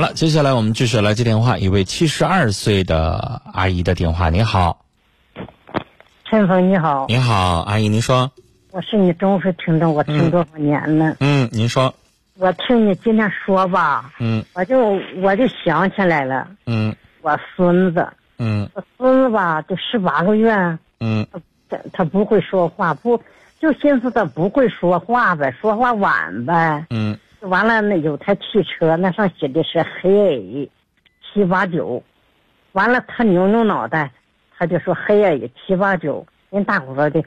好了，接下来我们继续来接电话，一位七十二岁的阿姨的电话。您好，陈峰你好，你好，阿姨，您说，我是你忠实听众，我听多少年了。嗯，您说，我听你今天说吧，嗯。我就我就想起来了，嗯。我孙子，嗯。我孙子吧，就十八个月，嗯。他他不会说话，不就寻思他不会说话呗，说话晚呗。嗯完了，那有台汽车，那上写的是黑 A 七八九，完了他扭扭脑袋，他就说黑 A 七八九。人大伙说的，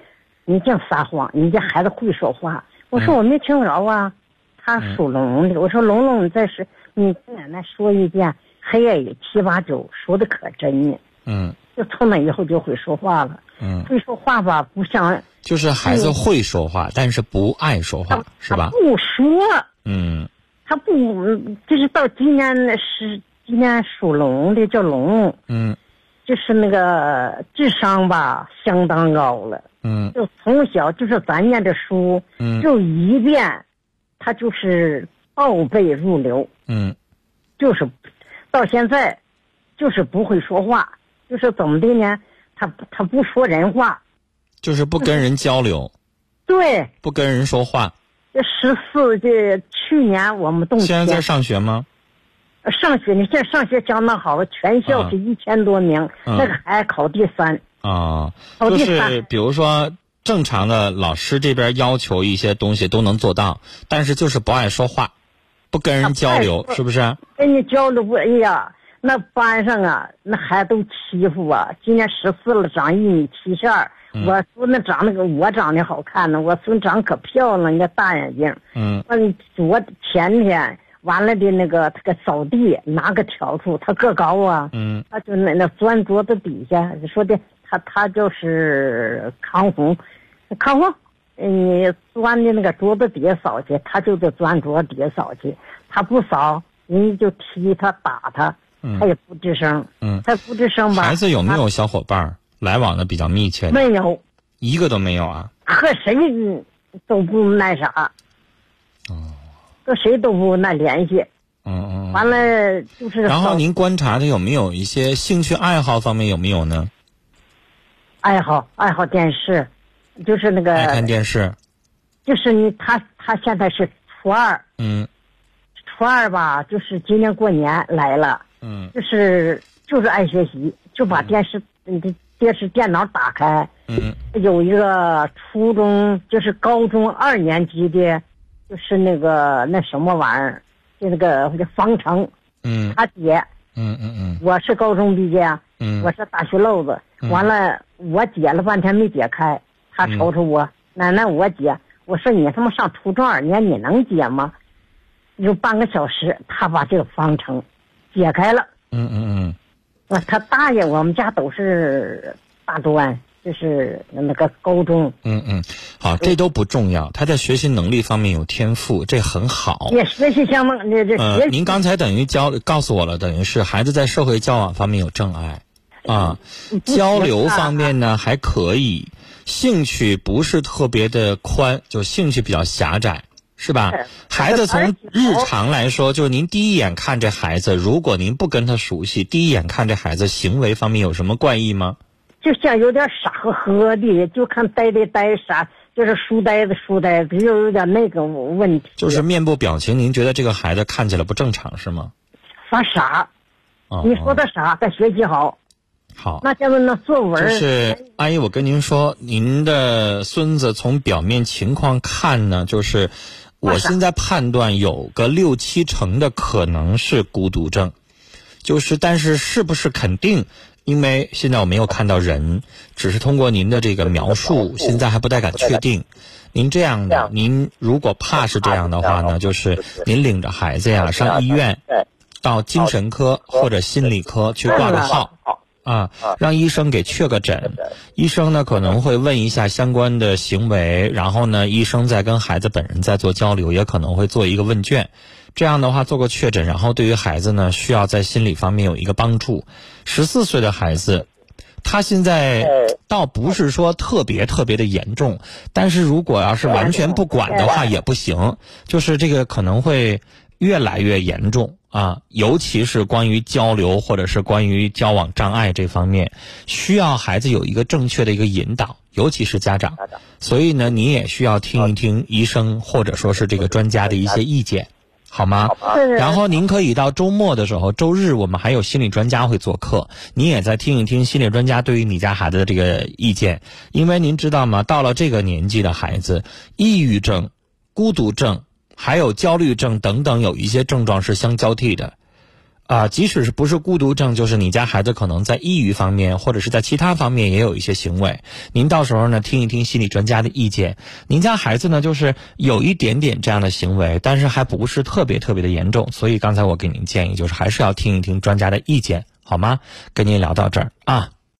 你净撒谎，你家孩子会说话。我说我没听着啊，他属龙的。我说龙龙，你再是你跟奶奶说一遍黑 A 七八九，说的可真呢。嗯就从那以后就会说话了，嗯，会说话吧，不像就是孩子会说话，但是不爱说话，是吧？不说。嗯。他不，就是到今年那是今年属龙的叫龙，嗯就是那个智商吧相当高了，嗯。就从小就是咱念的书，嗯。就一遍，他就是倒背如流，嗯。就是到现在，就是不会说话，就是怎么的呢？他他不说人话，就是不跟人交流，对，不跟人说话。这十四这去年我们冬天现在在上学吗？上学，呢现在上学相当好，全校是一千多名，嗯那个孩子考第三，啊，就考第三是比如说正常的老师这边要求一些东西都能做到，但是就是不爱说话，不跟人交流，是不是？跟你交流不？哎呀，那班上啊，那孩子都欺负啊。今年十四了，长一米七十二。嗯。我孙子长那个，我长得好看呢，我孙长可漂亮，那大眼睛。嗯。嗯，昨前天完了的那个，他个扫地拿个笤帚，他个高啊，嗯。他就那那钻桌子底下，说的他他就是康红，康红，你钻的那个桌子底下扫去，他就得钻桌子底下扫去，他不扫，人家就踢他打他，他嗯也不吱声，嗯。他不吱声吧？孩子有没有小伙伴儿来往的比较密切的？没有，一个都没有啊。和谁都不那啥，哦，和谁都不那联系。嗯嗯。完了就是然后您观察他有没有一些兴趣爱好方面有没有呢？爱好爱好电视，就是那个爱看电视。就是你他他现在是初二，嗯初二吧，就是今年过年来了，嗯就是就是爱学习，就把电视嗯这电视电脑打开，嗯。有一个初中就是高中二年级的，就是那个那什么玩意儿，就那个就方程，嗯。他姐，嗯嗯嗯。我是高中毕业，嗯。我是大学漏子，嗯。完了我解了半天没解开，他瞅瞅我，奶奶我解，我说你他妈上初中二年你能解吗？有半个小时，他把这个方程解开了。嗯嗯嗯啊，他大爷，我们家都是大专，就是那个高中，嗯嗯，好，这都不重要。他在学习能力方面有天赋，这很好。也学习相当，这这您刚才等于教告诉我了，等于是孩子在社会交往方面有障碍，啊，交流方面呢还可以，兴趣不是特别的宽，就兴趣比较狭窄，是吧？孩子从日常来说，就是您第一眼看这孩子，如果您不跟他熟悉，第一眼看这孩子行为方面有什么怪异吗？就像有点傻呵呵的，就看呆的呆傻，就是书呆子书呆子，又有点那个问题，就是面部表情，您觉得这个孩子看起来不正常是吗？发傻。哦，你说他傻，他学习好，好。那下面那作文儿就是阿姨，我跟您说，您的孙子从表面情况看呢，就是我现在判断有个六七成的可能是孤独症，就是但是是不是肯定？因为现在我没有看到人，只是通过您的这个描述，现在还不太敢确定。您这样的，您如果怕是这样的话呢，就是您领着孩子呀上医院，到精神科或者心理科去挂个号。啊，让医生给确个诊，医生呢可能会问一下相关的行为，然后呢，医生再跟孩子本人再做交流，也可能会做一个问卷，这样的话做个确诊，然后对于孩子呢需要在心理方面有一个帮助。十四岁的孩子，他现在倒不是说特别特别的严重，但是如果要是完全不管的话也不行，就是这个可能会越来越严重。啊，尤其是关于交流或者是关于交往障碍这方面，需要孩子有一个正确的一个引导，尤其是家长。所以呢，你也需要听一听医生或者说是这个专家的一些意见，好吗？然后您可以到周末的时候，周日我们还有心理专家会做客，你也再听一听心理专家对于你家孩子的这个意见，因为您知道吗？到了这个年纪的孩子，抑郁症、孤独症。还有焦虑症等等，有一些症状是相交替的，啊，即使是不是孤独症，就是你家孩子可能在抑郁方面或者是在其他方面也有一些行为。您到时候呢听一听心理专家的意见。您家孩子呢就是有一点点这样的行为，但是还不是特别特别的严重，所以刚才我给您建议就是还是要听一听专家的意见，好吗？跟您聊到这儿啊。